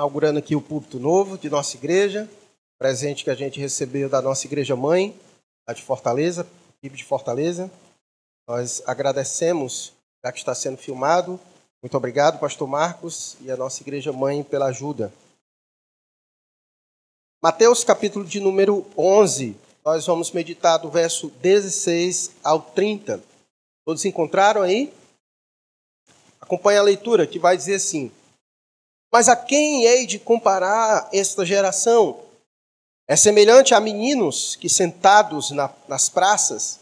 inaugurando aqui o púlpito novo de nossa igreja, presente que a gente recebeu da nossa igreja mãe, a de Fortaleza, equipe de Fortaleza. Nós agradecemos, já que está sendo filmado. Muito obrigado, pastor Marcos e a nossa igreja mãe pela ajuda. Mateus capítulo de número 11, nós vamos meditar do verso 16 ao 30. Todos encontraram aí? Acompanhe a leitura, que vai dizer assim: Mas a quem hei de comparar esta geração? É semelhante a meninos que, sentados na, nas praças,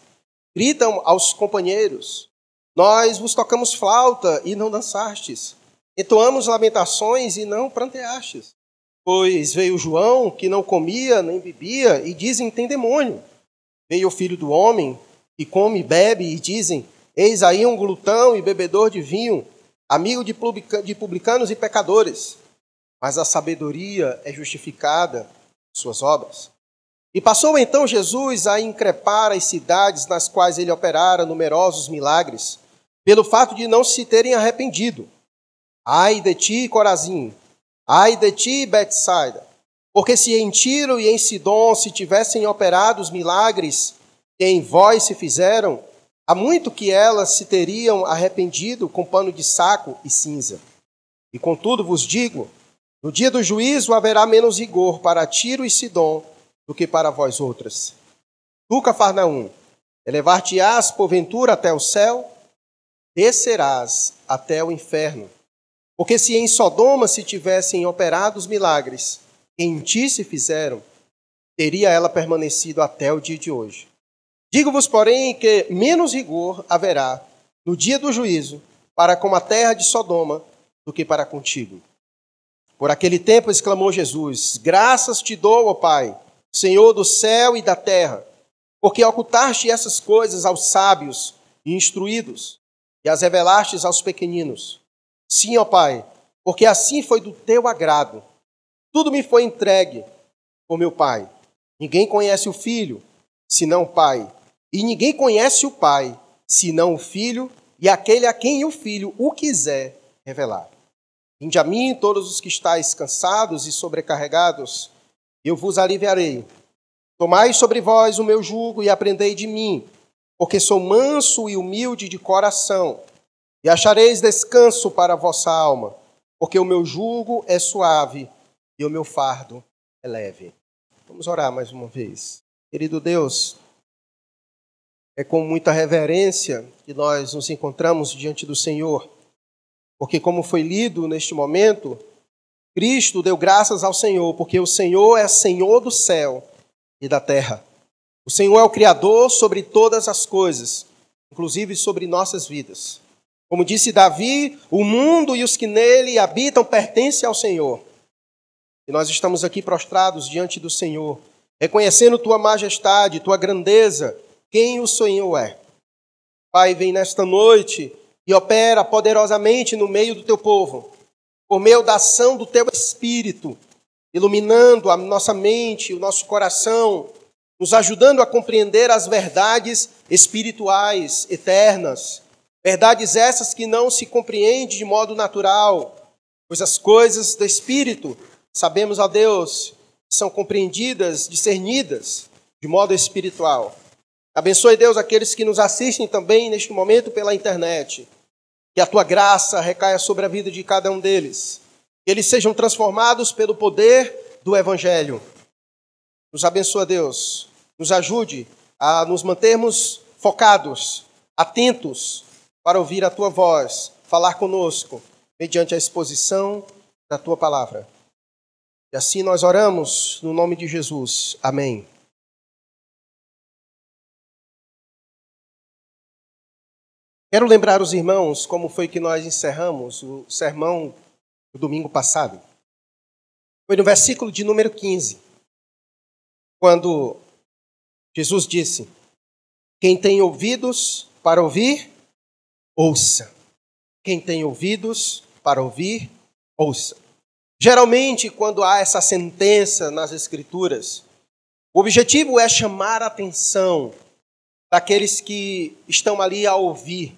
gritam aos companheiros: Nós vos tocamos flauta e não dançastes, entoamos lamentações e não pranteastes. Pois veio João, que não comia nem bebia, e dizem: Tem demônio. Veio o filho do homem, que come e bebe, e dizem: Eis aí um glutão e bebedor de vinho, amigo de publicanos e pecadores. Mas a sabedoria é justificada suas obras. E passou então Jesus a increpar as cidades nas quais ele operara numerosos milagres, pelo fato de não se terem arrependido. Ai de ti, Corazim! Ai de ti, Betsaida! Porque se em Tiro e em Sidom se tivessem operado os milagres que em vós se fizeram, há muito que elas se teriam arrependido com pano de saco e cinza. E contudo vos digo no dia do juízo haverá menos rigor para Tiro e Sidom do que para vós outras. Tu, Cafarnaum, elevar-te-ás porventura até o céu, descerás até o inferno. Porque se em Sodoma se tivessem operado os milagres que em ti se fizeram, teria ela permanecido até o dia de hoje. Digo-vos, porém, que menos rigor haverá no dia do juízo para com a terra de Sodoma do que para contigo. Por aquele tempo exclamou Jesus: Graças te dou, ó Pai, Senhor do céu e da terra, porque ocultaste essas coisas aos sábios e instruídos e as revelaste aos pequeninos. Sim, ó Pai, porque assim foi do teu agrado. Tudo me foi entregue por meu Pai. Ninguém conhece o Filho, senão o Pai. E ninguém conhece o Pai, senão o Filho e aquele a quem o Filho o quiser revelar. Vinde a mim, todos os que estáis cansados e sobrecarregados, eu vos aliviarei. Tomai sobre vós o meu jugo e aprendei de mim, porque sou manso e humilde de coração, e achareis descanso para a vossa alma, porque o meu jugo é suave e o meu fardo é leve. Vamos orar mais uma vez. Querido Deus, é com muita reverência que nós nos encontramos diante do Senhor porque, como foi lido neste momento, Cristo deu graças ao Senhor, porque o Senhor é Senhor do céu e da terra. O Senhor é o Criador sobre todas as coisas, inclusive sobre nossas vidas. Como disse Davi, o mundo e os que nele habitam pertencem ao Senhor. E nós estamos aqui prostrados diante do Senhor, reconhecendo tua majestade, tua grandeza, quem o Senhor é. Pai, vem nesta noite e opera poderosamente no meio do teu povo, por meio da ação do teu Espírito, iluminando a nossa mente, o nosso coração, nos ajudando a compreender as verdades espirituais eternas, verdades essas que não se compreende de modo natural, pois as coisas do Espírito, sabemos, ó Deus, são compreendidas, discernidas de modo espiritual. Abençoe, Deus, aqueles que nos assistem também neste momento pela internet. Que a tua graça recaia sobre a vida de cada um deles. Que eles sejam transformados pelo poder do Evangelho. Nos abençoa, Deus. Nos ajude a nos mantermos focados, atentos para ouvir a tua voz, falar conosco, mediante a exposição da tua palavra. E assim nós oramos no nome de Jesus. Amém. Quero lembrar os irmãos como foi que nós encerramos o sermão do domingo passado. Foi no versículo de número 15, quando Jesus disse: Quem tem ouvidos para ouvir, ouça. Quem tem ouvidos para ouvir, ouça. Geralmente, quando há essa sentença nas Escrituras, o objetivo é chamar a atenção daqueles que estão ali a ouvir,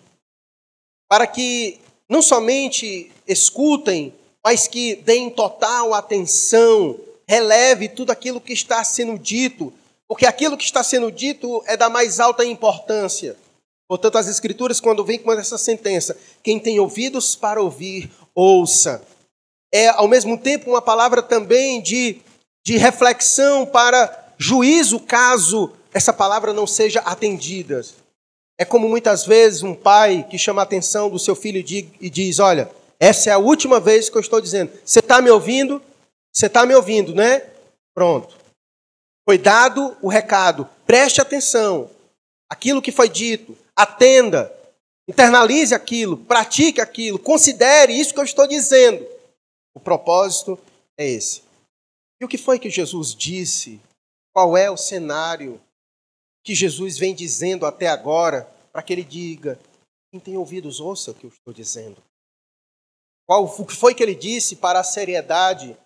para que não somente escutem mas que deem total atenção, releve tudo aquilo que está sendo dito, porque aquilo que está sendo dito é da mais alta importância. Portanto, as Escrituras, quando vem com essa sentença, quem tem ouvidos para ouvir, ouça. É, ao mesmo tempo, uma palavra também de, de reflexão para juízo, caso essa palavra não seja atendida. É como muitas vezes um pai que chama a atenção do seu filho e diz: Olha, essa é a última vez que eu estou dizendo. Você está me ouvindo? Você está me ouvindo, né? Pronto. Foi dado o recado. Preste atenção. Aquilo que foi dito, atenda, internalize aquilo, pratique aquilo, considere isso que eu estou dizendo. O propósito é esse. E o que foi que Jesus disse? Qual é o cenário que Jesus vem dizendo até agora para que ele diga: quem tem ouvidos, ouça o que eu estou dizendo? Qual foi que ele disse para a seriedade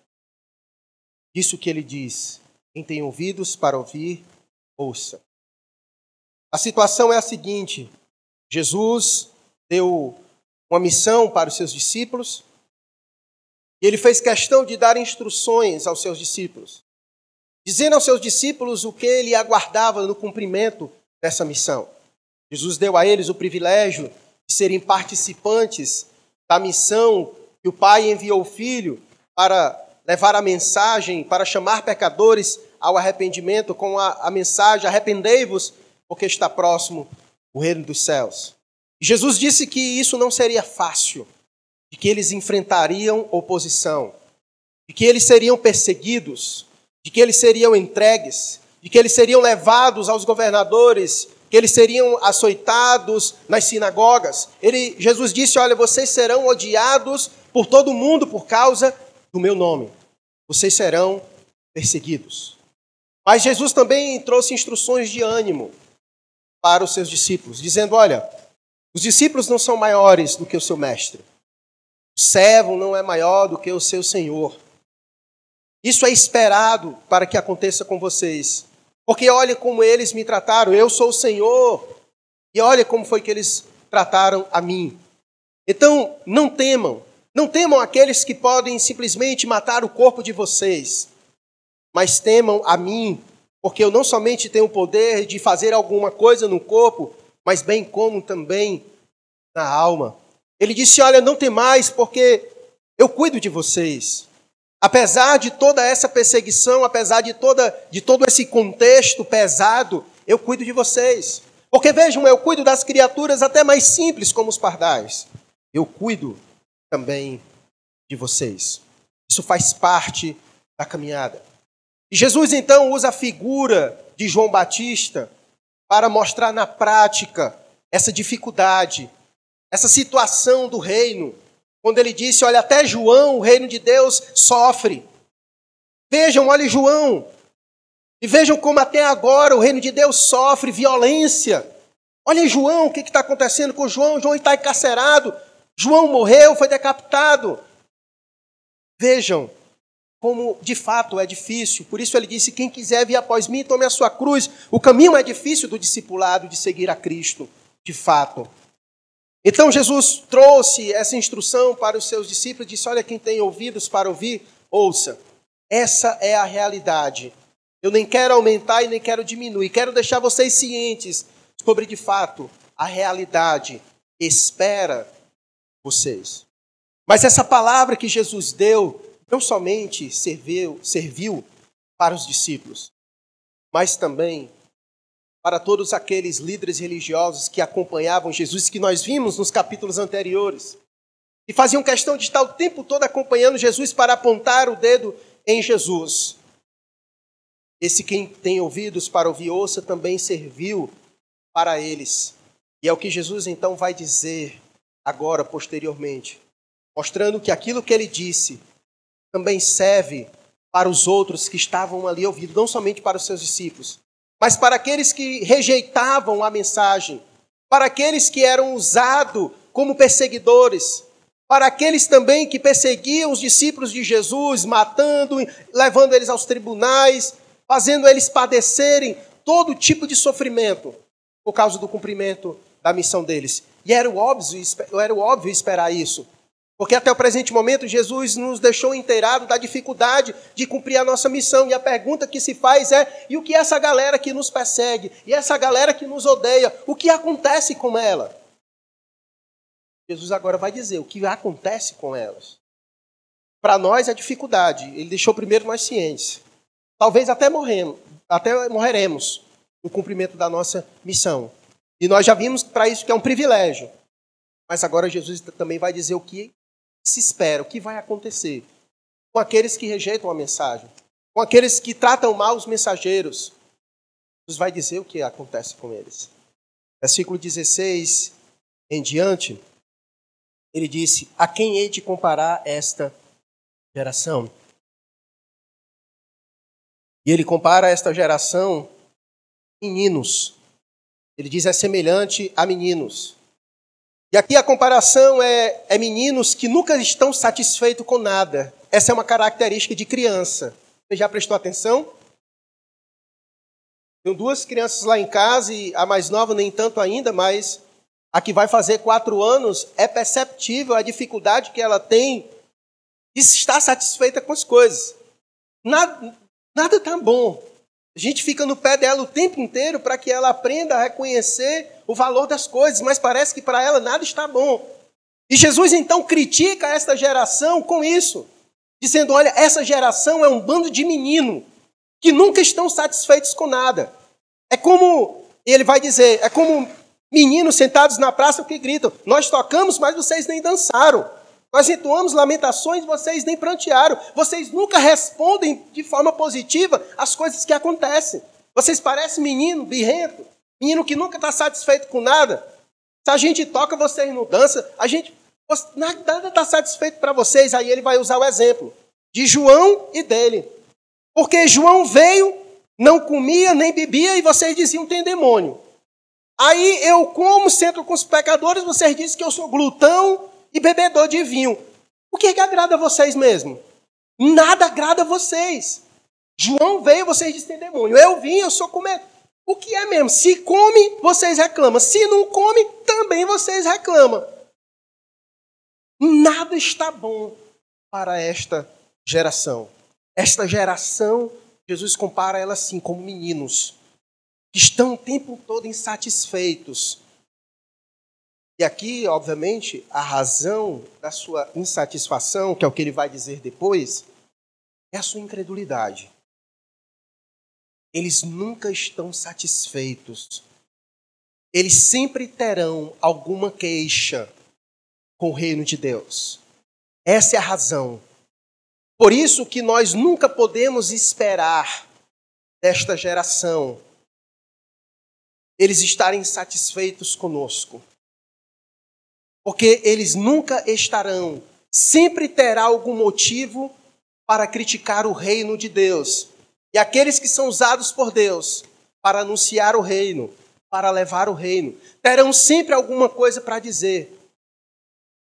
disso que ele diz? Quem tem ouvidos para ouvir, ouça. A situação é a seguinte: Jesus deu uma missão para os seus discípulos e ele fez questão de dar instruções aos seus discípulos, dizendo aos seus discípulos o que ele aguardava no cumprimento dessa missão. Jesus deu a eles o privilégio de serem participantes da missão que o Pai enviou o Filho para levar a mensagem, para chamar pecadores ao arrependimento com a, a mensagem: arrependei-vos, porque está próximo o reino dos céus. Jesus disse que isso não seria fácil, de que eles enfrentariam oposição, de que eles seriam perseguidos, de que eles seriam entregues, de que eles seriam levados aos governadores, que eles seriam açoitados nas sinagogas. Ele, Jesus disse: Olha, vocês serão odiados por todo mundo por causa do meu nome. Vocês serão perseguidos. Mas Jesus também trouxe instruções de ânimo para os seus discípulos, dizendo: Olha, os discípulos não são maiores do que o seu mestre, o servo não é maior do que o seu senhor. Isso é esperado para que aconteça com vocês, porque olha como eles me trataram, eu sou o Senhor, e olha como foi que eles trataram a mim. Então, não temam, não temam aqueles que podem simplesmente matar o corpo de vocês mas temam a mim, porque eu não somente tenho o poder de fazer alguma coisa no corpo, mas bem como também na alma. Ele disse: Olha, não temais, porque eu cuido de vocês. Apesar de toda essa perseguição, apesar de, toda, de todo esse contexto pesado, eu cuido de vocês. Porque vejam, eu cuido das criaturas até mais simples, como os pardais. Eu cuido também de vocês. Isso faz parte da caminhada. E Jesus então usa a figura de João Batista para mostrar na prática essa dificuldade, essa situação do reino. Quando ele disse: Olha, até João, o reino de Deus, sofre. Vejam, olhe João. E vejam como até agora o reino de Deus sofre violência. Olha João, o que está acontecendo com João? João está encarcerado. João morreu, foi decapitado. Vejam, como de fato é difícil. Por isso ele disse: quem quiser vir após mim, tome a sua cruz. O caminho é difícil do discipulado de seguir a Cristo, de fato. Então Jesus trouxe essa instrução para os seus discípulos disse: Olha, quem tem ouvidos para ouvir, ouça. Essa é a realidade. Eu nem quero aumentar e nem quero diminuir. Quero deixar vocês cientes sobre, de fato, a realidade espera vocês. Mas essa palavra que Jesus deu não somente serviu, serviu para os discípulos, mas também para todos aqueles líderes religiosos que acompanhavam Jesus, que nós vimos nos capítulos anteriores, e faziam questão de estar o tempo todo acompanhando Jesus para apontar o dedo em Jesus. Esse quem tem ouvidos para ouvir, ouça, também serviu para eles. E é o que Jesus então vai dizer agora, posteriormente, mostrando que aquilo que ele disse também serve para os outros que estavam ali ouvindo, não somente para os seus discípulos, mas para aqueles que rejeitavam a mensagem, para aqueles que eram usados como perseguidores, para aqueles também que perseguiam os discípulos de Jesus, matando, levando eles aos tribunais, fazendo eles padecerem todo tipo de sofrimento por causa do cumprimento da missão deles. E era óbvio, era óbvio esperar isso. Porque até o presente momento Jesus nos deixou inteirado da dificuldade de cumprir a nossa missão. E a pergunta que se faz é: e o que essa galera que nos persegue, e essa galera que nos odeia, o que acontece com ela? Jesus agora vai dizer o que acontece com elas. Para nós é dificuldade. Ele deixou primeiro nós cientes. Talvez até morremos, até morreremos no cumprimento da nossa missão. E nós já vimos para isso que é um privilégio. Mas agora Jesus também vai dizer o que se espera, o que vai acontecer com aqueles que rejeitam a mensagem, com aqueles que tratam mal os mensageiros. Jesus vai dizer o que acontece com eles. Versículo 16 em diante, ele disse: A quem hei de comparar esta geração? E ele compara esta geração meninos. Ele diz é semelhante a meninos. E aqui a comparação é, é meninos que nunca estão satisfeitos com nada. Essa é uma característica de criança. Você já prestou atenção? Tenho duas crianças lá em casa e a mais nova nem tanto ainda, mas a que vai fazer quatro anos é perceptível a dificuldade que ela tem de estar satisfeita com as coisas. Nada, nada tá bom. A gente fica no pé dela o tempo inteiro para que ela aprenda a reconhecer o valor das coisas, mas parece que para ela nada está bom. E Jesus então critica esta geração com isso, dizendo: olha, essa geração é um bando de menino que nunca estão satisfeitos com nada. É como, ele vai dizer, é como meninos sentados na praça que gritam: Nós tocamos, mas vocês nem dançaram. Nós entoamos lamentações, vocês nem prantearam. Vocês nunca respondem de forma positiva às coisas que acontecem. Vocês parecem menino birrento, menino que nunca está satisfeito com nada. Se a gente toca, vocês não dançam. A gente nada está satisfeito para vocês. Aí ele vai usar o exemplo de João e dele. Porque João veio, não comia nem bebia e vocês diziam tem demônio. Aí eu como, sento com os pecadores, vocês dizem que eu sou glutão, e bebedor de vinho. O que, é que agrada a vocês mesmo? Nada agrada a vocês. João veio, vocês dizem demônio. Eu vim, eu sou comer. O que é mesmo? Se come, vocês reclamam. Se não come, também vocês reclamam. Nada está bom para esta geração. Esta geração, Jesus compara ela assim como meninos que estão o tempo todo insatisfeitos, e aqui, obviamente, a razão da sua insatisfação, que é o que ele vai dizer depois, é a sua incredulidade. Eles nunca estão satisfeitos. Eles sempre terão alguma queixa com o reino de Deus. Essa é a razão. Por isso que nós nunca podemos esperar desta geração eles estarem satisfeitos conosco porque eles nunca estarão, sempre terá algum motivo para criticar o reino de Deus. E aqueles que são usados por Deus para anunciar o reino, para levar o reino, terão sempre alguma coisa para dizer.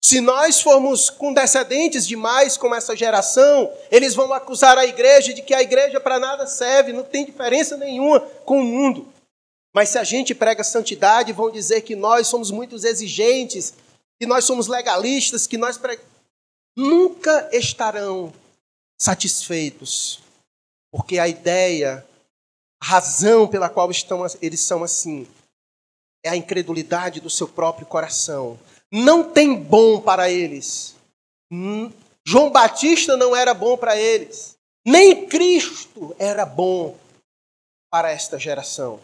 Se nós formos condescendentes demais com essa geração, eles vão acusar a igreja de que a igreja para nada serve, não tem diferença nenhuma com o mundo. Mas se a gente prega santidade, vão dizer que nós somos muito exigentes, que nós somos legalistas, que nós pre... nunca estarão satisfeitos, porque a ideia, a razão pela qual estão, eles são assim, é a incredulidade do seu próprio coração. Não tem bom para eles. Hum, João Batista não era bom para eles. Nem Cristo era bom para esta geração.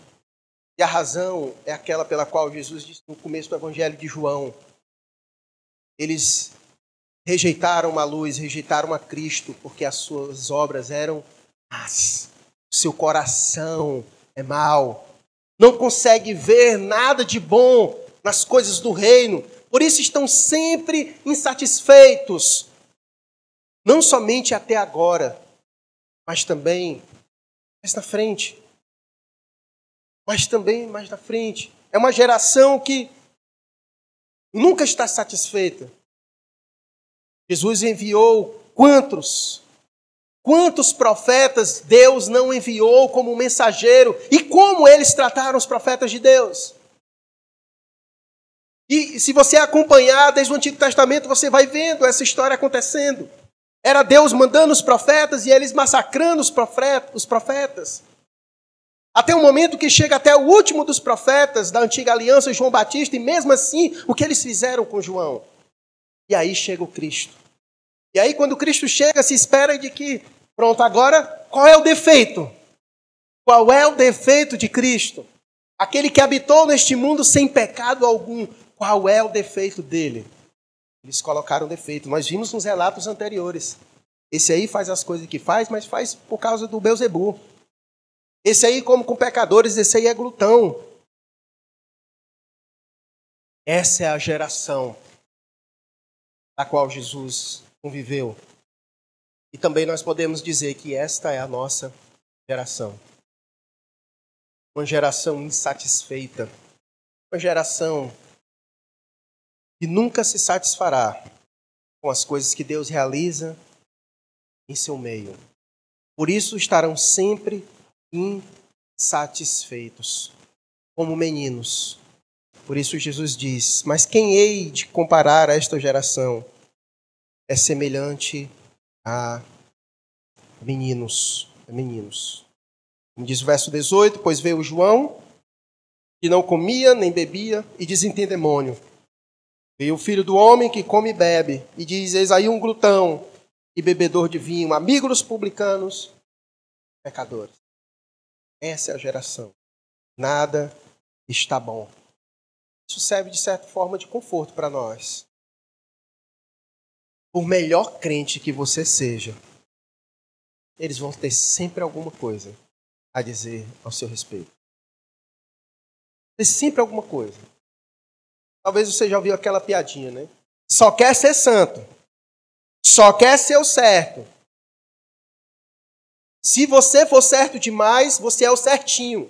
E a razão é aquela pela qual Jesus disse no começo do Evangelho de João: eles rejeitaram a luz, rejeitaram a Cristo, porque as suas obras eram más. Seu coração é mau. Não consegue ver nada de bom nas coisas do reino. Por isso estão sempre insatisfeitos. Não somente até agora, mas também mais na frente. Mas também mais na frente. É uma geração que nunca está satisfeita. Jesus enviou quantos? Quantos profetas Deus não enviou como mensageiro? E como eles trataram os profetas de Deus? E se você acompanhar desde o Antigo Testamento, você vai vendo essa história acontecendo. Era Deus mandando os profetas e eles massacrando os profetas. Até o momento que chega até o último dos profetas da antiga aliança, João Batista, e mesmo assim, o que eles fizeram com João? E aí chega o Cristo. E aí, quando Cristo chega, se espera de que, pronto, agora, qual é o defeito? Qual é o defeito de Cristo? Aquele que habitou neste mundo sem pecado algum, qual é o defeito dele? Eles colocaram defeito. Nós vimos nos relatos anteriores. Esse aí faz as coisas que faz, mas faz por causa do Beuzebu. Esse aí come com pecadores, esse aí é glutão. Essa é a geração a qual Jesus conviveu. E também nós podemos dizer que esta é a nossa geração. Uma geração insatisfeita. Uma geração que nunca se satisfará com as coisas que Deus realiza em seu meio. Por isso estarão sempre insatisfeitos, como meninos. Por isso Jesus diz: Mas quem hei de comparar a esta geração? É semelhante a meninos. A meninos. Como diz o verso 18: Pois veio João, que não comia nem bebia, e desentende demônio. Veio o filho do homem que come e bebe, e diz: Eis aí um glutão e bebedor de vinho, amigo dos publicanos, pecadores. Essa é a geração. Nada está bom. Isso serve de certa forma de conforto para nós. Por melhor crente que você seja, eles vão ter sempre alguma coisa a dizer ao seu respeito. Tem sempre alguma coisa. Talvez você já ouviu aquela piadinha, né? Só quer ser santo. Só quer ser o certo. Se você for certo demais, você é o certinho.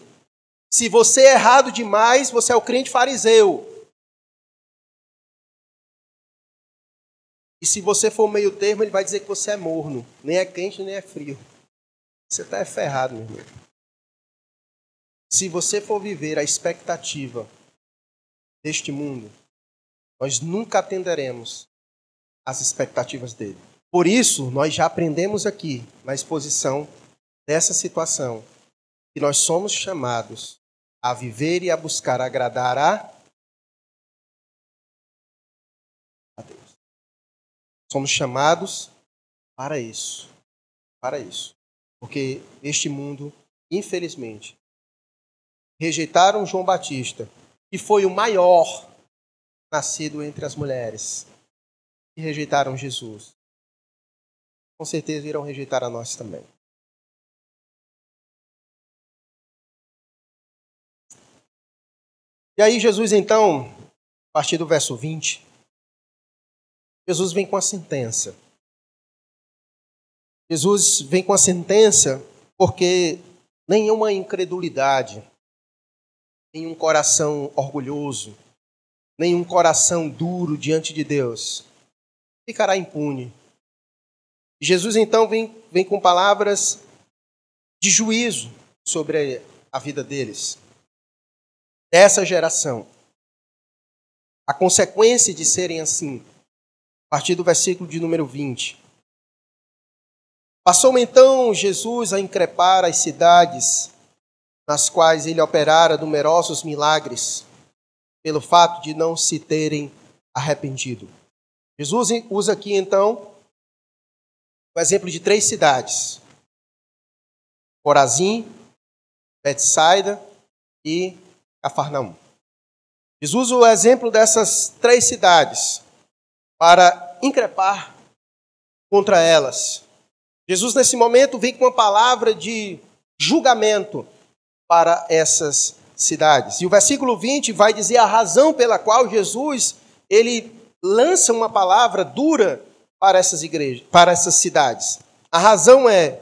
Se você é errado demais, você é o crente fariseu. E se você for meio termo, ele vai dizer que você é morno. Nem é quente, nem é frio. Você está ferrado, meu irmão. Se você for viver a expectativa deste mundo, nós nunca atenderemos às expectativas dele. Por isso, nós já aprendemos aqui, na exposição dessa situação, que nós somos chamados a viver e a buscar agradar a, a Deus. Somos chamados para isso. Para isso. Porque este mundo, infelizmente, rejeitaram João Batista que foi o maior nascido entre as mulheres, e rejeitaram Jesus. Com certeza irão rejeitar a nós também. E aí, Jesus, então, a partir do verso 20, Jesus vem com a sentença. Jesus vem com a sentença porque nenhuma incredulidade nenhum coração orgulhoso, nenhum coração duro diante de Deus ficará impune. Jesus então vem, vem com palavras de juízo sobre a vida deles, dessa geração. A consequência de serem assim, a partir do versículo de número 20. Passou então Jesus a increpar as cidades nas quais ele operara numerosos milagres, pelo fato de não se terem arrependido. Jesus usa aqui então o exemplo de três cidades: Corazim, Betsaida e Cafarnaum. Jesus usa o exemplo dessas três cidades para increpar contra elas. Jesus, nesse momento, vem com uma palavra de julgamento para essas cidades. E o versículo 20 vai dizer a razão pela qual Jesus ele lança uma palavra dura para essas igrejas, para essas cidades. A razão é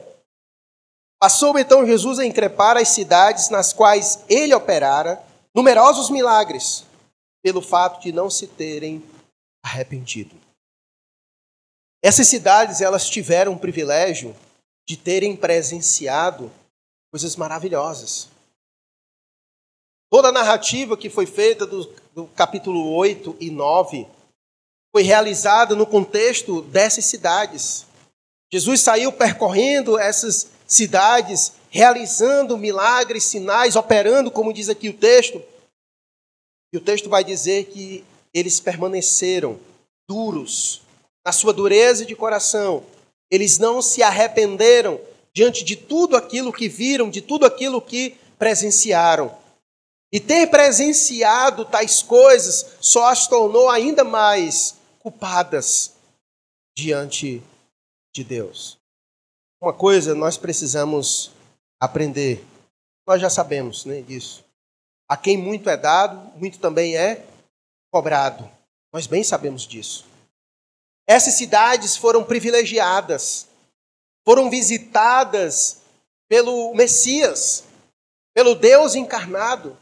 passou então Jesus a increpar as cidades nas quais ele operara numerosos milagres pelo fato de não se terem arrependido. Essas cidades elas tiveram o privilégio de terem presenciado coisas maravilhosas. Toda a narrativa que foi feita do, do capítulo 8 e 9 foi realizada no contexto dessas cidades. Jesus saiu percorrendo essas cidades, realizando milagres, sinais, operando, como diz aqui o texto. E o texto vai dizer que eles permaneceram duros na sua dureza de coração. Eles não se arrependeram diante de tudo aquilo que viram, de tudo aquilo que presenciaram. E ter presenciado tais coisas só as tornou ainda mais culpadas diante de Deus. Uma coisa nós precisamos aprender, nós já sabemos né, disso. A quem muito é dado, muito também é cobrado. Nós bem sabemos disso. Essas cidades foram privilegiadas, foram visitadas pelo Messias, pelo Deus encarnado.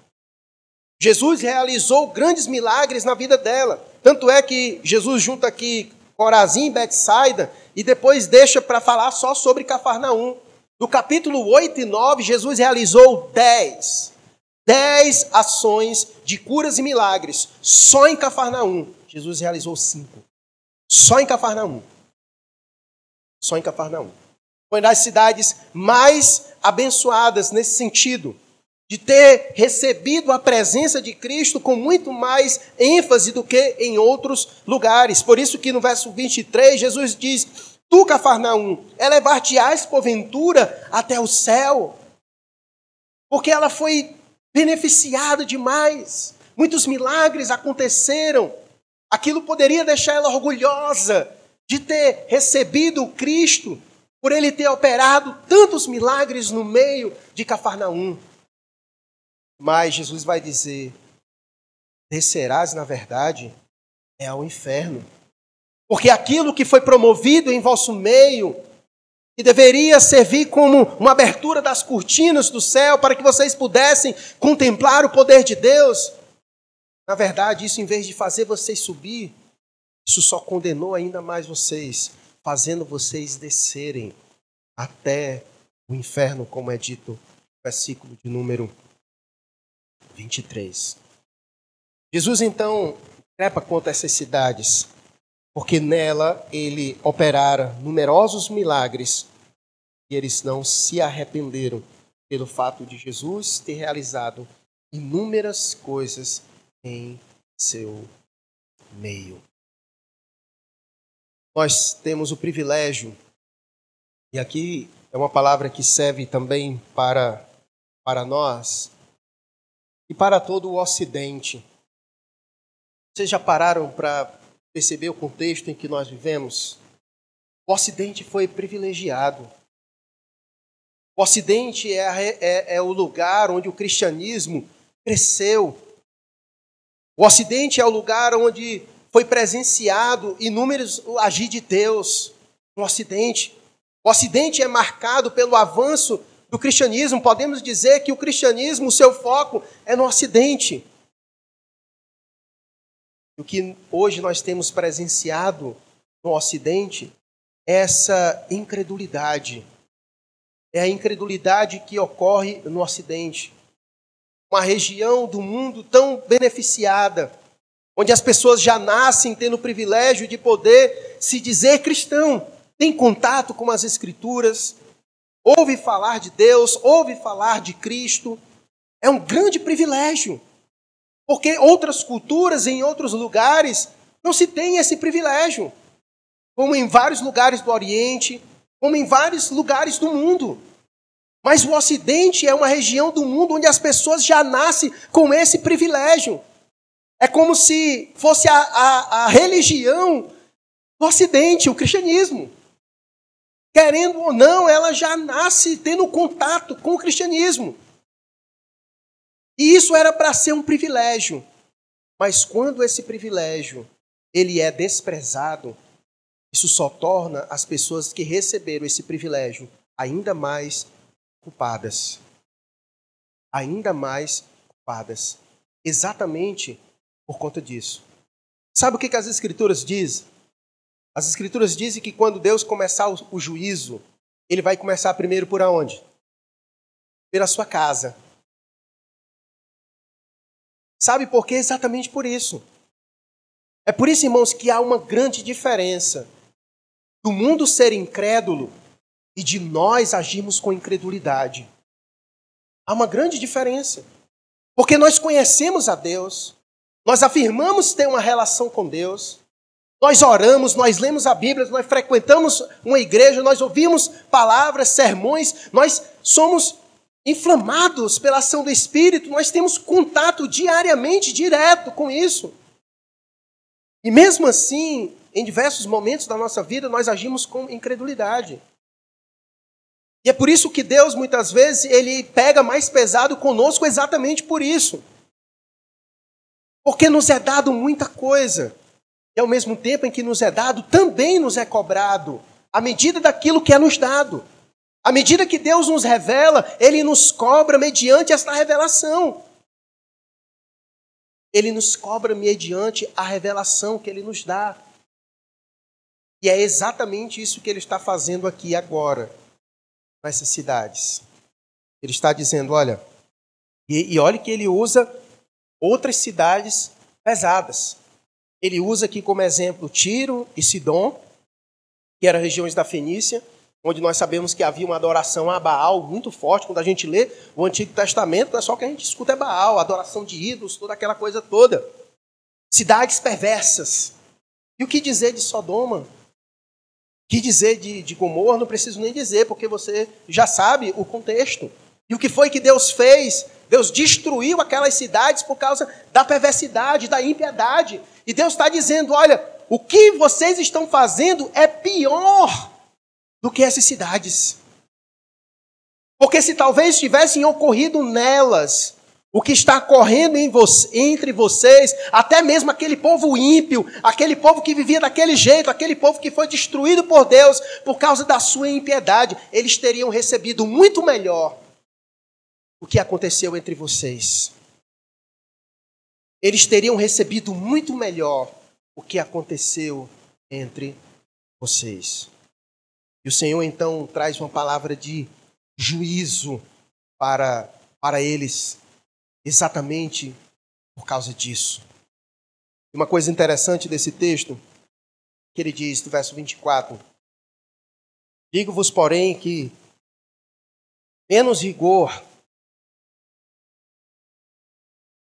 Jesus realizou grandes milagres na vida dela. Tanto é que Jesus junta aqui Corazim e Betsaida e depois deixa para falar só sobre Cafarnaum. No capítulo 8 e 9, Jesus realizou 10. 10 ações de curas e milagres. Só em Cafarnaum. Jesus realizou 5. Só em Cafarnaum. Só em Cafarnaum. Foi das cidades mais abençoadas nesse sentido de ter recebido a presença de Cristo com muito mais ênfase do que em outros lugares. Por isso que no verso 23, Jesus diz: Tu, Cafarnaum, elevar-te-ás porventura até o céu. Porque ela foi beneficiada demais. Muitos milagres aconteceram. Aquilo poderia deixar ela orgulhosa de ter recebido Cristo, por ele ter operado tantos milagres no meio de Cafarnaum. Mas Jesus vai dizer: descerás, na verdade, é ao inferno. Porque aquilo que foi promovido em vosso meio, que deveria servir como uma abertura das cortinas do céu para que vocês pudessem contemplar o poder de Deus, na verdade, isso em vez de fazer vocês subir, isso só condenou ainda mais vocês, fazendo vocês descerem até o inferno, como é dito no versículo de número 23. Jesus então trepa contra essas cidades, porque nela ele operara numerosos milagres e eles não se arrependeram pelo fato de Jesus ter realizado inúmeras coisas em seu meio. Nós temos o privilégio, e aqui é uma palavra que serve também para, para nós, e para todo o Ocidente. Vocês já pararam para perceber o contexto em que nós vivemos? O Ocidente foi privilegiado. O Ocidente é, é, é o lugar onde o cristianismo cresceu. O Ocidente é o lugar onde foi presenciado inúmeros agir de Deus no Ocidente. O Ocidente é marcado pelo avanço do cristianismo, podemos dizer que o cristianismo, o seu foco é no Ocidente. O que hoje nós temos presenciado no Ocidente é essa incredulidade. É a incredulidade que ocorre no Ocidente. Uma região do mundo tão beneficiada, onde as pessoas já nascem tendo o privilégio de poder se dizer cristão, tem contato com as Escrituras, ouve falar de Deus, ouve falar de Cristo. É um grande privilégio. Porque outras culturas, em outros lugares, não se tem esse privilégio. Como em vários lugares do Oriente, como em vários lugares do mundo. Mas o Ocidente é uma região do mundo onde as pessoas já nascem com esse privilégio. É como se fosse a, a, a religião do Ocidente, o cristianismo querendo ou não, ela já nasce tendo contato com o cristianismo. E isso era para ser um privilégio. Mas quando esse privilégio ele é desprezado, isso só torna as pessoas que receberam esse privilégio ainda mais culpadas. Ainda mais culpadas. Exatamente por conta disso. Sabe o que, que as escrituras dizem? As Escrituras dizem que quando Deus começar o, juízo, ele vai começar primeiro por aonde? Pela sua casa. Sabe por quê? Exatamente por isso. É por isso, irmãos, que há uma grande diferença do mundo ser incrédulo e de nós agirmos com incredulidade. Há uma grande diferença. Porque nós conhecemos a Deus, nós afirmamos ter uma relação com Deus, nós oramos, nós lemos a Bíblia, nós frequentamos uma igreja, nós ouvimos palavras, sermões, nós somos inflamados pela ação do Espírito, nós temos contato diariamente, direto com isso. E mesmo assim, em diversos momentos da nossa vida, nós agimos com incredulidade. E é por isso que Deus, muitas vezes, ele pega mais pesado conosco exatamente por isso. Porque nos é dado muita coisa. E ao mesmo tempo em que nos é dado, também nos é cobrado, à medida daquilo que é nos dado. À medida que Deus nos revela, Ele nos cobra mediante esta revelação. Ele nos cobra mediante a revelação que Ele nos dá. E é exatamente isso que Ele está fazendo aqui agora, nessas cidades. Ele está dizendo: olha, e, e olhe que Ele usa outras cidades pesadas. Ele usa aqui como exemplo Tiro e Sidom, que eram regiões da Fenícia, onde nós sabemos que havia uma adoração a Baal muito forte. Quando a gente lê o Antigo Testamento, é só que a gente escuta é Baal, adoração de ídolos, toda aquela coisa toda. Cidades perversas. E o que dizer de Sodoma? O que dizer de, de Gomorra? Não preciso nem dizer, porque você já sabe o contexto. E o que foi que Deus fez? Deus destruiu aquelas cidades por causa da perversidade, da impiedade. E Deus está dizendo: olha, o que vocês estão fazendo é pior do que essas cidades. Porque se talvez tivessem ocorrido nelas o que está correndo entre vocês, até mesmo aquele povo ímpio, aquele povo que vivia daquele jeito, aquele povo que foi destruído por Deus por causa da sua impiedade, eles teriam recebido muito melhor o que aconteceu entre vocês eles teriam recebido muito melhor o que aconteceu entre vocês. E o Senhor então traz uma palavra de juízo para, para eles, exatamente por causa disso. Uma coisa interessante desse texto, que ele diz no verso 24: Digo-vos, porém, que menos rigor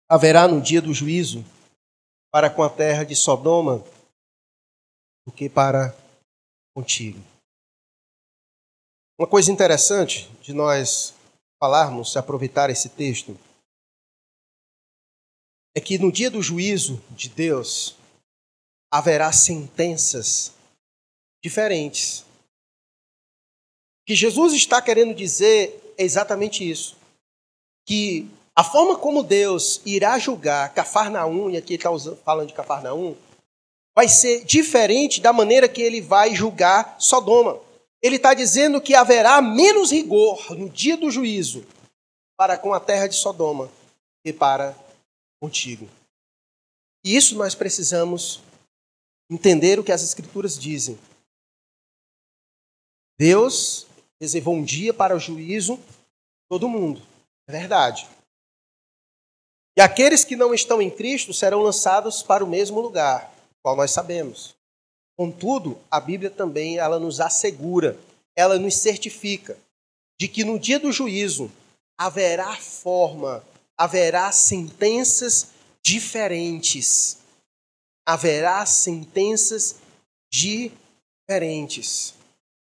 haverá no dia do juízo para com a terra de Sodoma do que para contigo. Uma coisa interessante de nós falarmos, aproveitar esse texto, é que no dia do juízo de Deus haverá sentenças diferentes. O que Jesus está querendo dizer é exatamente isso: que a forma como Deus irá julgar Cafarnaum, e aqui está falando de Cafarnaum, vai ser diferente da maneira que ele vai julgar Sodoma. Ele está dizendo que haverá menos rigor no dia do juízo para com a terra de Sodoma que para contigo. E isso nós precisamos entender o que as Escrituras dizem. Deus reservou um dia para o juízo todo mundo. É verdade. E aqueles que não estão em Cristo serão lançados para o mesmo lugar, qual nós sabemos. Contudo, a Bíblia também ela nos assegura, ela nos certifica de que no dia do juízo haverá forma, haverá sentenças diferentes. Haverá sentenças diferentes.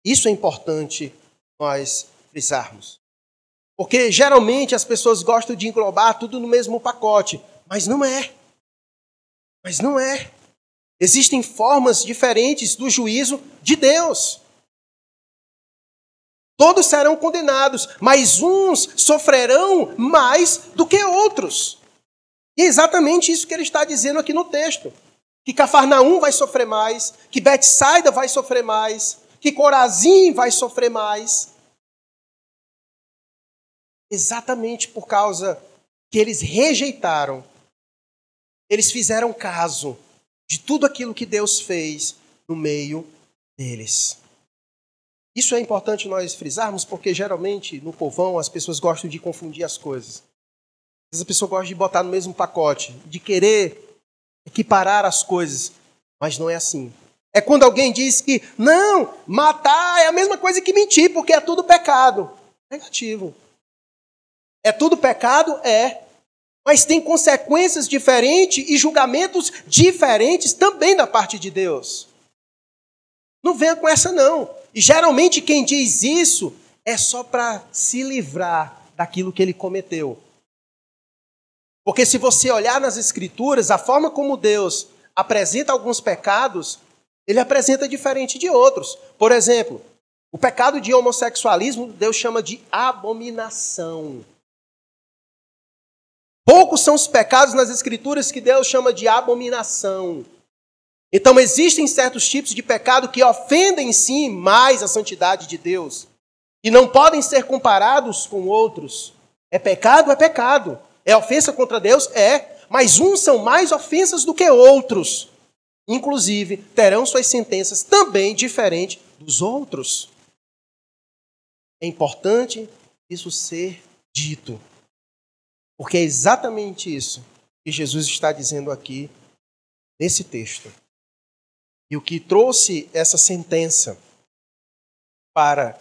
Isso é importante nós frisarmos. Porque geralmente as pessoas gostam de englobar tudo no mesmo pacote, mas não é. Mas não é. Existem formas diferentes do juízo de Deus. Todos serão condenados, mas uns sofrerão mais do que outros. E é exatamente isso que ele está dizendo aqui no texto. Que Cafarnaum vai sofrer mais, que Betsaida vai sofrer mais, que Corazim vai sofrer mais exatamente por causa que eles rejeitaram, eles fizeram caso de tudo aquilo que Deus fez no meio deles. Isso é importante nós frisarmos, porque geralmente no povão as pessoas gostam de confundir as coisas. Às vezes a pessoa gosta de botar no mesmo pacote, de querer equiparar as coisas, mas não é assim. É quando alguém diz que, não, matar é a mesma coisa que mentir, porque é tudo pecado. Negativo. É tudo pecado? É. Mas tem consequências diferentes e julgamentos diferentes também da parte de Deus. Não venha com essa, não. E geralmente quem diz isso é só para se livrar daquilo que ele cometeu. Porque se você olhar nas Escrituras, a forma como Deus apresenta alguns pecados, ele apresenta diferente de outros. Por exemplo, o pecado de homossexualismo, Deus chama de abominação. Poucos são os pecados nas Escrituras que Deus chama de abominação. Então, existem certos tipos de pecado que ofendem sim mais a santidade de Deus e não podem ser comparados com outros. É pecado? É pecado. É ofensa contra Deus? É. Mas uns são mais ofensas do que outros. Inclusive, terão suas sentenças também diferentes dos outros. É importante isso ser dito. Porque é exatamente isso que Jesus está dizendo aqui nesse texto. E o que trouxe essa sentença para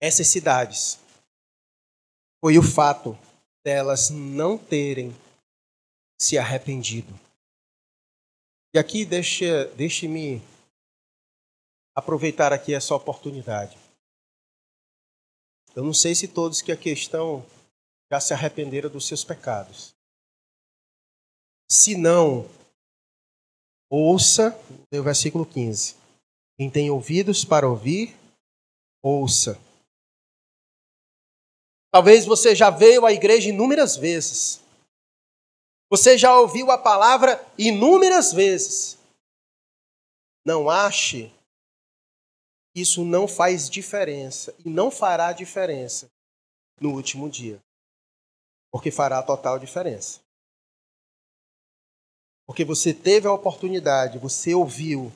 essas cidades foi o fato delas não terem se arrependido. E aqui deixe, deixe-me aproveitar aqui essa oportunidade. Eu não sei se todos que aqui estão já se arrependeram dos seus pecados. Se não, ouça o versículo 15. Quem tem ouvidos para ouvir, ouça. Talvez você já veio à igreja inúmeras vezes. Você já ouviu a palavra inúmeras vezes. Não ache isso não faz diferença e não fará diferença no último dia. Porque fará total diferença. Porque você teve a oportunidade, você ouviu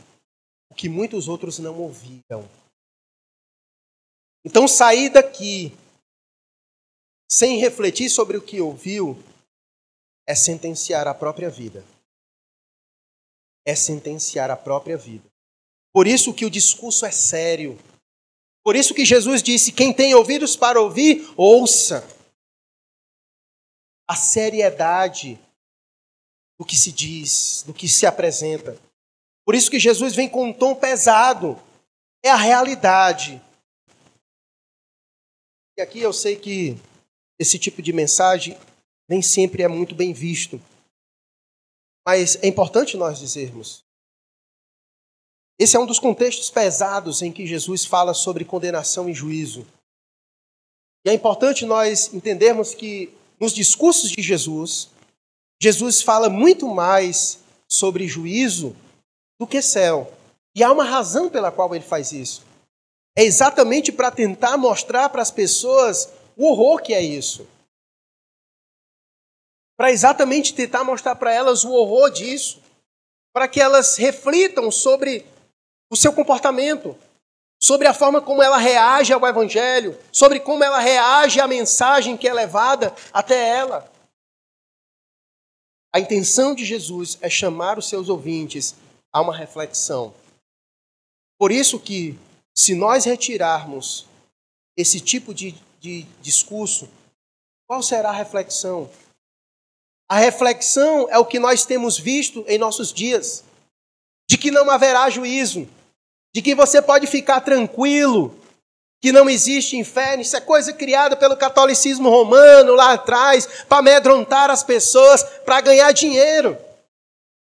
o que muitos outros não ouviram. Então, sair daqui sem refletir sobre o que ouviu é sentenciar a própria vida. É sentenciar a própria vida. Por isso que o discurso é sério. Por isso que Jesus disse: quem tem ouvidos para ouvir, ouça. A seriedade do que se diz, do que se apresenta. Por isso que Jesus vem com um tom pesado. É a realidade. E aqui eu sei que esse tipo de mensagem nem sempre é muito bem visto. Mas é importante nós dizermos: esse é um dos contextos pesados em que Jesus fala sobre condenação e juízo. E é importante nós entendermos que nos discursos de Jesus, Jesus fala muito mais sobre juízo do que céu. E há uma razão pela qual ele faz isso. É exatamente para tentar mostrar para as pessoas o horror que é isso. Para exatamente tentar mostrar para elas o horror disso. Para que elas reflitam sobre o seu comportamento, sobre a forma como ela reage ao Evangelho, sobre como ela reage à mensagem que é levada até ela. A intenção de Jesus é chamar os seus ouvintes a uma reflexão. Por isso que, se nós retirarmos esse tipo de, de discurso, qual será a reflexão? A reflexão é o que nós temos visto em nossos dias, de que não haverá juízo, de que você pode ficar tranquilo, que não existe inferno, isso é coisa criada pelo catolicismo romano lá atrás, para amedrontar as pessoas, para ganhar dinheiro.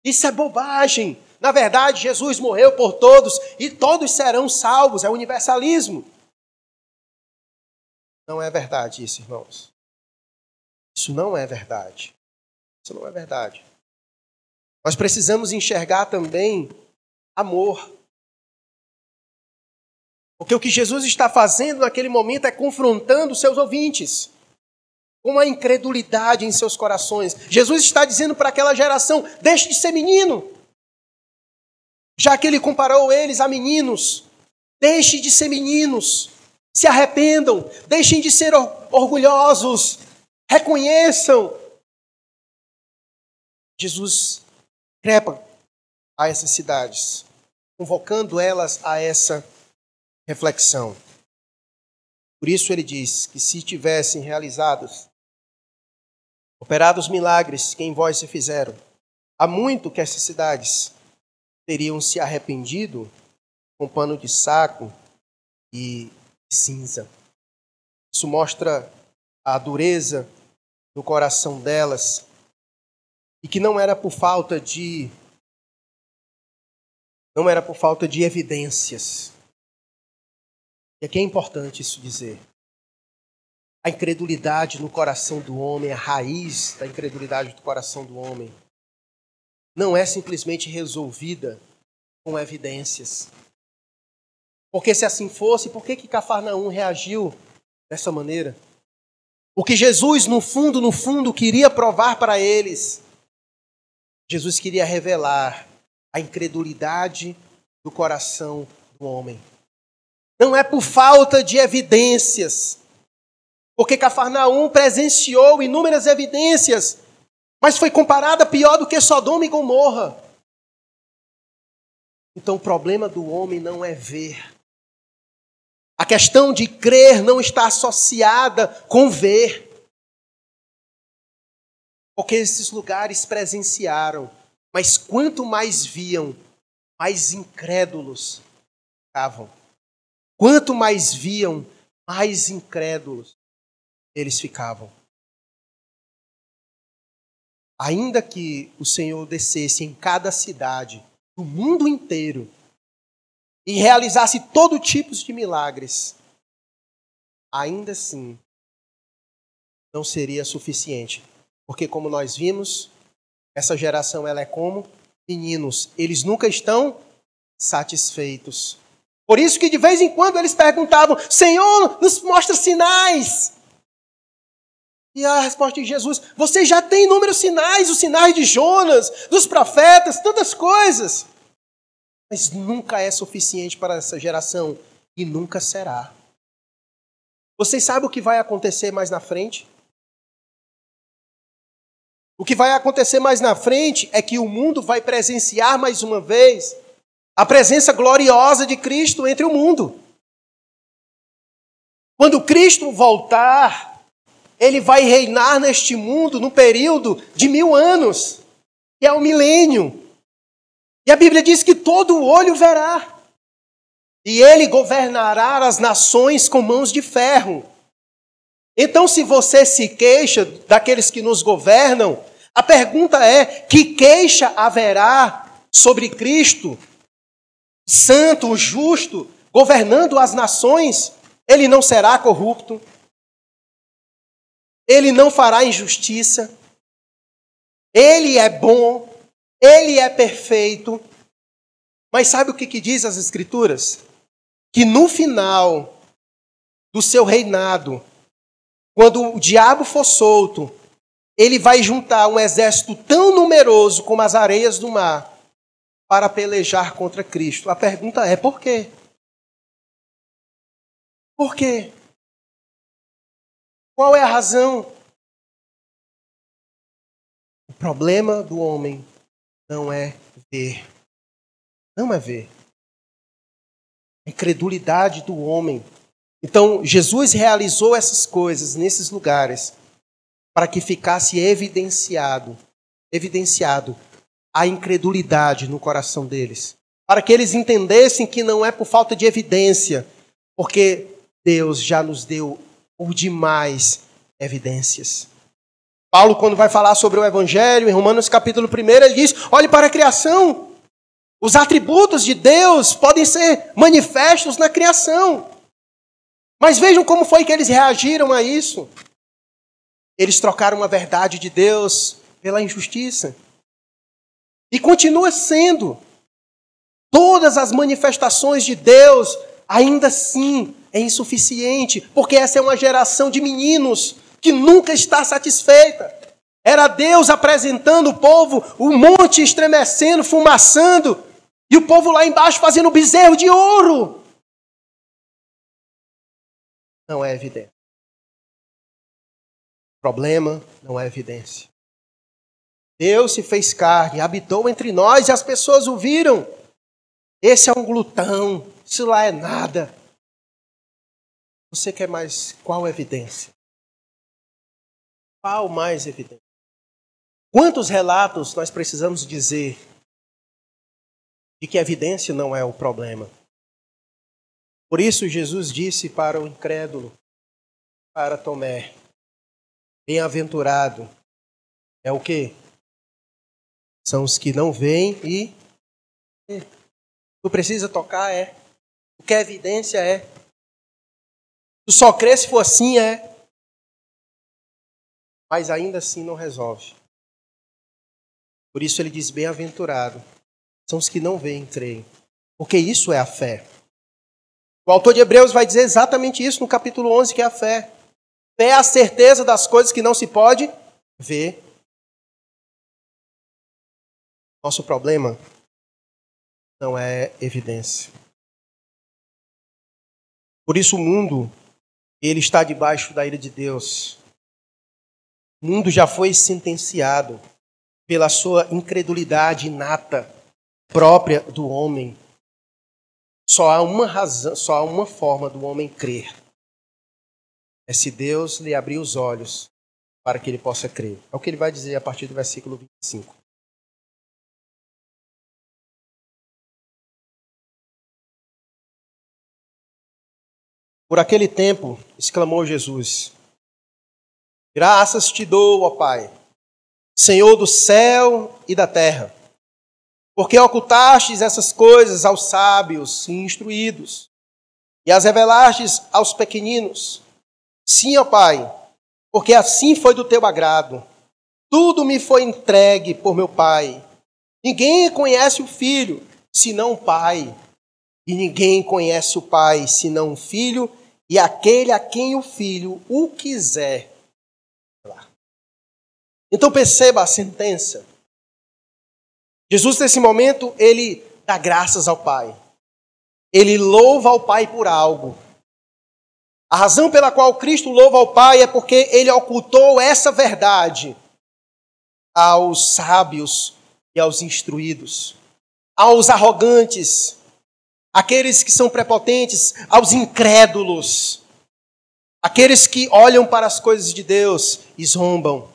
Isso é bobagem. Na verdade, Jesus morreu por todos e todos serão salvos, é universalismo. Não é verdade isso, irmãos. Isso não é verdade. Isso não é verdade. Nós precisamos enxergar também amor. Porque o que Jesus está fazendo naquele momento é confrontando seus ouvintes com a incredulidade em seus corações. Jesus está dizendo para aquela geração: deixe de ser menino. Já que ele comparou eles a meninos, deixe de ser meninos, se arrependam, deixem de ser orgulhosos, reconheçam Jesus crepa a essas cidades, convocando elas a essa reflexão. Por isso ele diz que se tivessem realizados, operados milagres que em vós se fizeram, há muito que essas cidades teriam se arrependido com pano de saco e cinza. Isso mostra a dureza do coração delas e que não era por falta de não era por falta de evidências. E aqui é importante isso dizer. A incredulidade no coração do homem, a raiz da incredulidade do coração do homem, não é simplesmente resolvida com evidências. Porque se assim fosse, por que, que Cafarnaum reagiu dessa maneira? O que Jesus, no fundo, no fundo, queria provar para eles, Jesus queria revelar a incredulidade do coração do homem. Não é por falta de evidências, porque Cafarnaum presenciou inúmeras evidências, mas foi comparada pior do que Sodoma e Gomorra. Então o problema do homem não é ver. A questão de crer não está associada com ver. Porque esses lugares presenciaram, mas quanto mais viam, mais incrédulos ficavam. Quanto mais viam, mais incrédulos eles ficavam. Ainda que o Senhor descesse em cada cidade do mundo inteiro e realizasse todo tipo de milagres, ainda assim não seria suficiente. Porque como nós vimos, essa geração ela é como meninos, eles nunca estão satisfeitos. Por isso que de vez em quando eles perguntavam: "Senhor, nos mostra sinais". E a resposta de Jesus: Você já tem inúmeros sinais, os sinais de Jonas, dos profetas, tantas coisas. Mas nunca é suficiente para essa geração e nunca será. Vocês sabem o que vai acontecer mais na frente? O que vai acontecer mais na frente é que o mundo vai presenciar mais uma vez a presença gloriosa de Cristo entre o mundo. Quando Cristo voltar, ele vai reinar neste mundo no período de mil anos, que é o milênio. E a Bíblia diz que todo olho verá. E ele governará as nações com mãos de ferro. Então, se você se queixa daqueles que nos governam, a pergunta é: que queixa haverá sobre Cristo, santo, justo, governando as nações? Ele não será corrupto, ele não fará injustiça, ele é bom, ele é perfeito. Mas sabe o que, que diz as Escrituras? Que no final do seu reinado, quando o diabo for solto, ele vai juntar um exército tão numeroso como as areias do mar para pelejar contra Cristo. A pergunta é: por quê? Por quê? Qual é a razão? O problema do homem não é ver. Não é ver. A incredulidade do homem. Então, Jesus realizou essas coisas nesses lugares para que ficasse evidenciado, evidenciado a incredulidade no coração deles, para que eles entendessem que não é por falta de evidência, porque Deus já nos deu por demais evidências. Paulo, quando vai falar sobre o Evangelho, em Romanos capítulo 1, ele diz: olhe para a criação. Os atributos de Deus podem ser manifestos na criação. Mas vejam como foi que eles reagiram a isso. Eles trocaram a verdade de Deus pela injustiça. E continua sendo. Todas as manifestações de Deus, ainda assim, é insuficiente, porque essa é uma geração de meninos que nunca está satisfeita. Era Deus apresentando o povo, o monte estremecendo, fumaçando, e o povo lá embaixo fazendo bezerro de ouro. Não é evidente. O problema não é evidência. Deus se fez carne, habitou entre nós e as pessoas o viram. Esse é um glutão, isso lá é nada. Você quer mais qual evidência? Qual mais evidência? Quantos relatos nós precisamos dizer de que a evidência não é o problema? Por isso Jesus disse para o incrédulo, para Tomé, bem-aventurado é o que? São os que não veem e. Tu precisa tocar, é. O que é evidência é. Tu só crê se for assim, é. Mas ainda assim não resolve. Por isso ele diz: bem-aventurado são os que não veem creem. Porque isso é a fé. O autor de Hebreus vai dizer exatamente isso no capítulo 11, que é a fé. Fé é a certeza das coisas que não se pode ver. Nosso problema não é evidência. Por isso o mundo, ele está debaixo da ira de Deus. O mundo já foi sentenciado pela sua incredulidade inata, própria do homem. Só há uma razão, só há uma forma do homem crer. É se Deus lhe abrir os olhos para que ele possa crer. É o que ele vai dizer a partir do versículo 25. Por aquele tempo, exclamou Jesus: Graças te dou, ó Pai, Senhor do céu e da terra, porque ocultastes essas coisas aos sábios e instruídos, e as revelastes aos pequeninos. Sim, ó Pai, porque assim foi do teu agrado. Tudo me foi entregue por meu Pai. Ninguém conhece o Filho, senão o Pai. E ninguém conhece o Pai, senão o Filho e aquele a quem o filho o quiser. Então perceba a sentença. Jesus, nesse momento, ele dá graças ao Pai. Ele louva ao Pai por algo. A razão pela qual Cristo louva ao Pai é porque ele ocultou essa verdade aos sábios e aos instruídos, aos arrogantes, aqueles que são prepotentes, aos incrédulos, aqueles que olham para as coisas de Deus e zombam.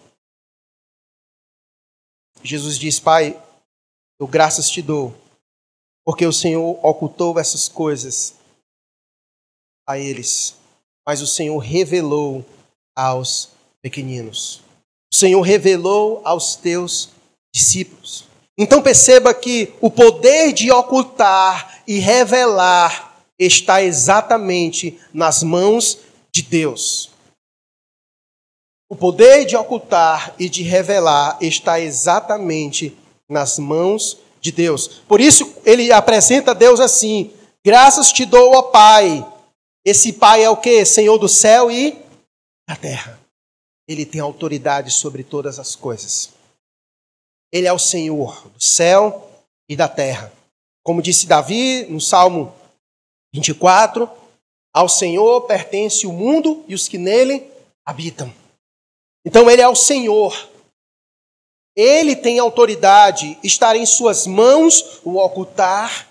Jesus diz: Pai, eu graças te dou, porque o Senhor ocultou essas coisas a eles, mas o Senhor revelou aos pequeninos. O Senhor revelou aos teus discípulos. Então perceba que o poder de ocultar e revelar está exatamente nas mãos de Deus. O poder de ocultar e de revelar está exatamente nas mãos de Deus. Por isso ele apresenta Deus assim: Graças te dou, ó Pai. Esse Pai é o que? Senhor do céu e da terra. Ele tem autoridade sobre todas as coisas. Ele é o Senhor do céu e da terra. Como disse Davi no Salmo 24, ao Senhor pertence o mundo e os que nele habitam. Então ele é o Senhor. Ele tem autoridade, estar em suas mãos o ocultar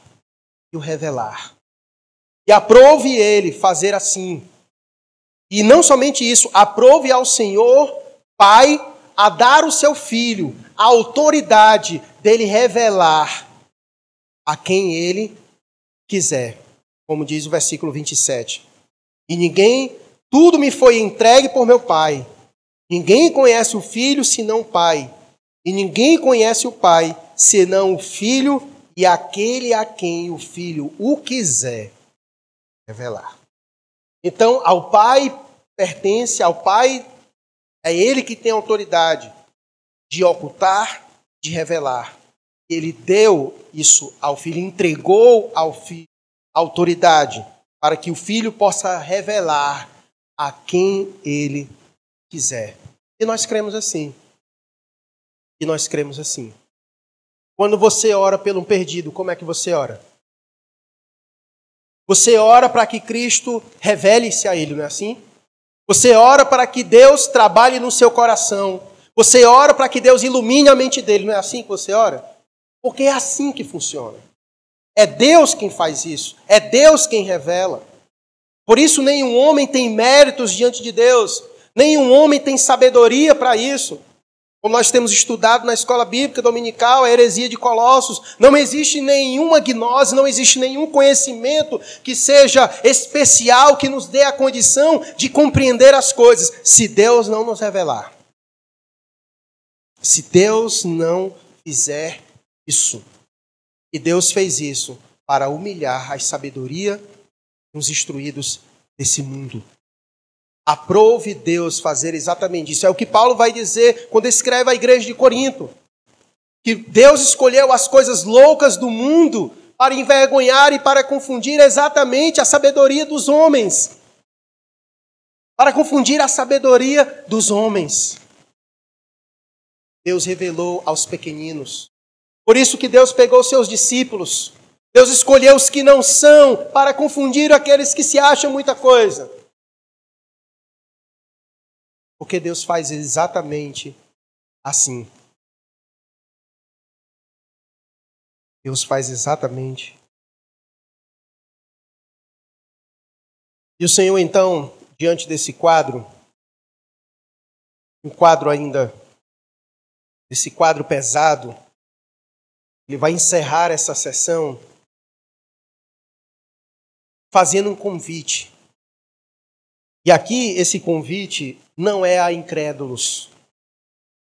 e o revelar. E aprove ele fazer assim. E não somente isso, aprove ao Senhor, Pai, a dar o seu filho a autoridade dele revelar a quem ele quiser, como diz o versículo 27. E ninguém, tudo me foi entregue por meu Pai. Ninguém conhece o filho senão o Pai. E ninguém conhece o Pai senão o filho e aquele a quem o filho o quiser revelar. Então, ao Pai pertence, ao Pai é ele que tem autoridade de ocultar, de revelar. Ele deu isso ao filho, entregou ao filho autoridade para que o filho possa revelar a quem ele quiser. E nós cremos assim. E nós cremos assim. Quando você ora pelo um perdido, como é que você ora? Você ora para que Cristo revele-se a ele, não é assim? Você ora para que Deus trabalhe no seu coração. Você ora para que Deus ilumine a mente dele. Não é assim que você ora? Porque é assim que funciona. É Deus quem faz isso. É Deus quem revela. Por isso, nenhum homem tem méritos diante de Deus. Nenhum homem tem sabedoria para isso. Como nós temos estudado na escola bíblica dominical, a heresia de Colossos, não existe nenhuma gnose, não existe nenhum conhecimento que seja especial, que nos dê a condição de compreender as coisas, se Deus não nos revelar. Se Deus não fizer isso. E Deus fez isso para humilhar a sabedoria dos instruídos desse mundo. Aprove Deus fazer exatamente isso. É o que Paulo vai dizer quando escreve à igreja de Corinto. Que Deus escolheu as coisas loucas do mundo para envergonhar e para confundir exatamente a sabedoria dos homens. Para confundir a sabedoria dos homens. Deus revelou aos pequeninos. Por isso que Deus pegou seus discípulos. Deus escolheu os que não são para confundir aqueles que se acham muita coisa. Porque Deus faz exatamente assim. Deus faz exatamente. E o Senhor, então, diante desse quadro, um quadro ainda, esse quadro pesado, ele vai encerrar essa sessão fazendo um convite. E aqui esse convite não é a incrédulos.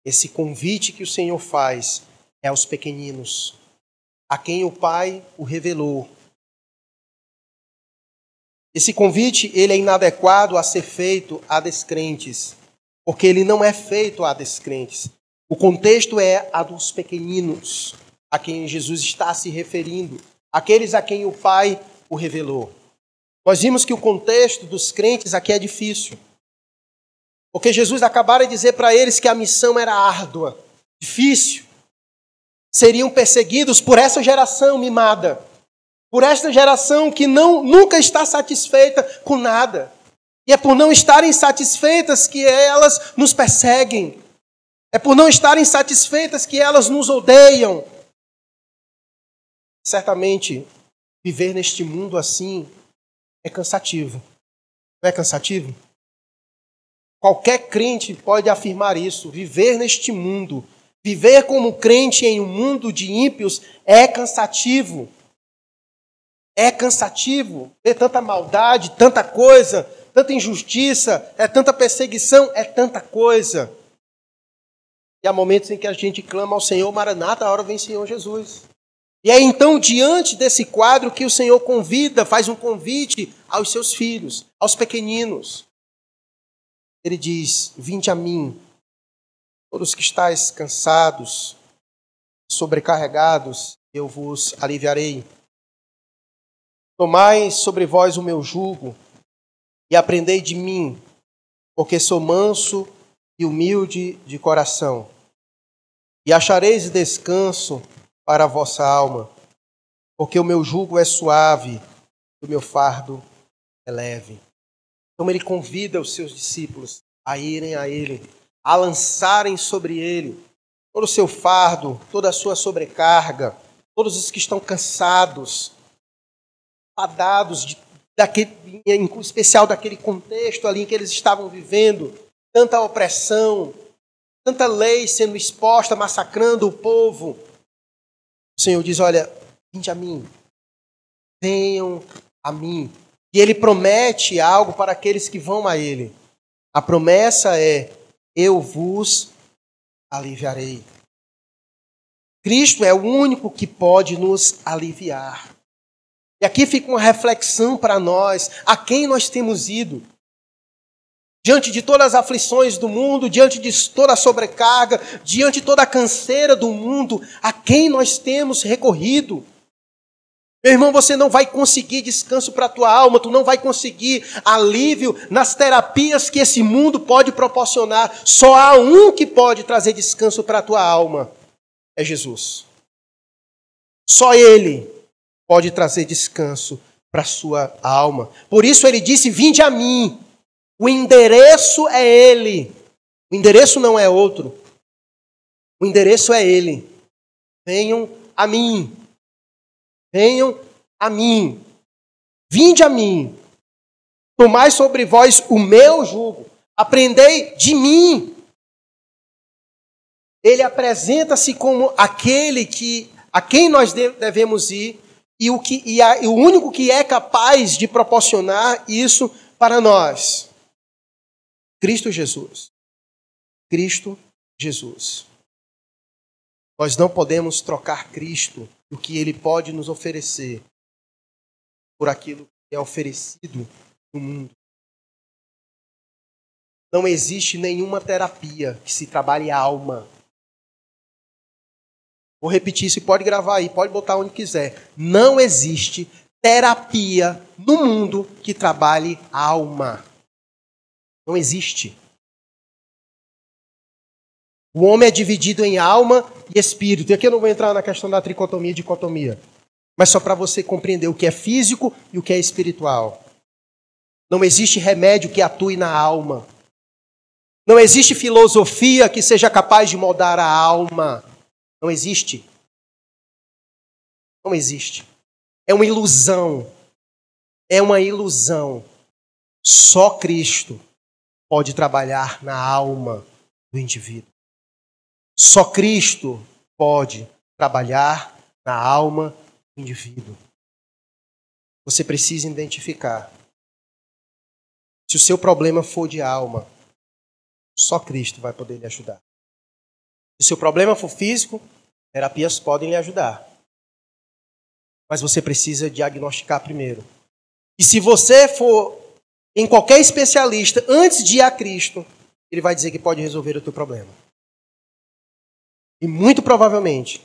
Esse convite que o Senhor faz é aos pequeninos, a quem o Pai o revelou. Esse convite ele é inadequado a ser feito a descrentes, porque ele não é feito a descrentes. O contexto é a dos pequeninos, a quem Jesus está se referindo, aqueles a quem o Pai o revelou. Nós vimos que o contexto dos crentes aqui é difícil. Porque Jesus acabara de dizer para eles que a missão era árdua, difícil. Seriam perseguidos por essa geração mimada, por esta geração que não nunca está satisfeita com nada. E é por não estarem satisfeitas que elas nos perseguem. É por não estarem satisfeitas que elas nos odeiam. Certamente, viver neste mundo assim é cansativo. Não é cansativo? Qualquer crente pode afirmar isso. Viver neste mundo, viver como crente em um mundo de ímpios é cansativo. É cansativo ver tanta maldade, tanta coisa, tanta injustiça, é tanta perseguição, é tanta coisa. E há momentos em que a gente clama ao Senhor, Maranata, a hora vem Senhor Jesus. E é então diante desse quadro que o Senhor convida, faz um convite aos seus filhos, aos pequeninos. Ele diz: Vinde a mim, todos que estáis cansados, sobrecarregados, eu vos aliviarei. Tomai sobre vós o meu jugo e aprendei de mim, porque sou manso e humilde de coração, e achareis descanso para a vossa alma, porque o meu jugo é suave e o meu fardo é leve. Então ele convida os seus discípulos a irem a ele, a lançarem sobre ele todo o seu fardo, toda a sua sobrecarga, todos os que estão cansados, fadados de, daquele, em especial daquele contexto ali em que eles estavam vivendo, tanta opressão, tanta lei sendo exposta, massacrando o povo, o Senhor diz: Olha, vinde a mim, venham a mim. E ele promete algo para aqueles que vão a ele. A promessa é: Eu vos aliviarei. Cristo é o único que pode nos aliviar. E aqui fica uma reflexão para nós: a quem nós temos ido? Diante de todas as aflições do mundo, diante de toda a sobrecarga, diante de toda a canseira do mundo, a quem nós temos recorrido? Meu irmão, você não vai conseguir descanso para a tua alma, tu não vai conseguir alívio nas terapias que esse mundo pode proporcionar. Só há um que pode trazer descanso para a tua alma: é Jesus. Só Ele pode trazer descanso para a sua alma. Por isso ele disse: Vinde a mim. O endereço é ele. O endereço não é outro. O endereço é ele. Venham a mim. Venham a mim. Vinde a mim. Tomai sobre vós o meu jugo. Aprendei de mim. Ele apresenta-se como aquele que a quem nós devemos ir e o, que, e, a, e o único que é capaz de proporcionar isso para nós. Cristo Jesus. Cristo Jesus. Nós não podemos trocar Cristo, o que Ele pode nos oferecer, por aquilo que é oferecido no mundo. Não existe nenhuma terapia que se trabalhe a alma. Vou repetir isso pode gravar aí, pode botar onde quiser. Não existe terapia no mundo que trabalhe a alma. Não existe. O homem é dividido em alma e espírito. E aqui eu não vou entrar na questão da tricotomia e dicotomia. Mas só para você compreender o que é físico e o que é espiritual. Não existe remédio que atue na alma. Não existe filosofia que seja capaz de moldar a alma. Não existe. Não existe. É uma ilusão. É uma ilusão. Só Cristo pode trabalhar na alma do indivíduo. Só Cristo pode trabalhar na alma do indivíduo. Você precisa identificar. Se o seu problema for de alma, só Cristo vai poder lhe ajudar. Se o seu problema for físico, terapias podem lhe ajudar. Mas você precisa diagnosticar primeiro. E se você for em qualquer especialista antes de ir a Cristo, ele vai dizer que pode resolver o teu problema. E muito provavelmente,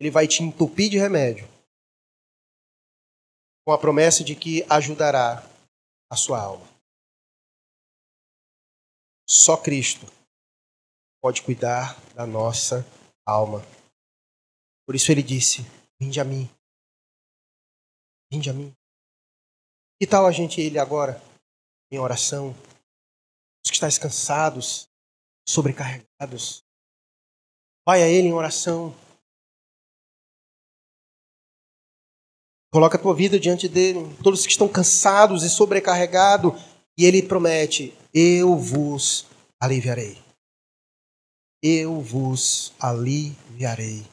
ele vai te entupir de remédio, com a promessa de que ajudará a sua alma. Só Cristo pode cuidar da nossa alma. Por isso ele disse: Vinde a mim. Vinde a mim. Que tal a gente ir agora em oração? Os que estáis cansados, sobrecarregados. Vai a Ele em oração. Coloca a tua vida diante dele. Todos que estão cansados e sobrecarregados. E Ele promete: Eu vos aliviarei. Eu vos aliviarei.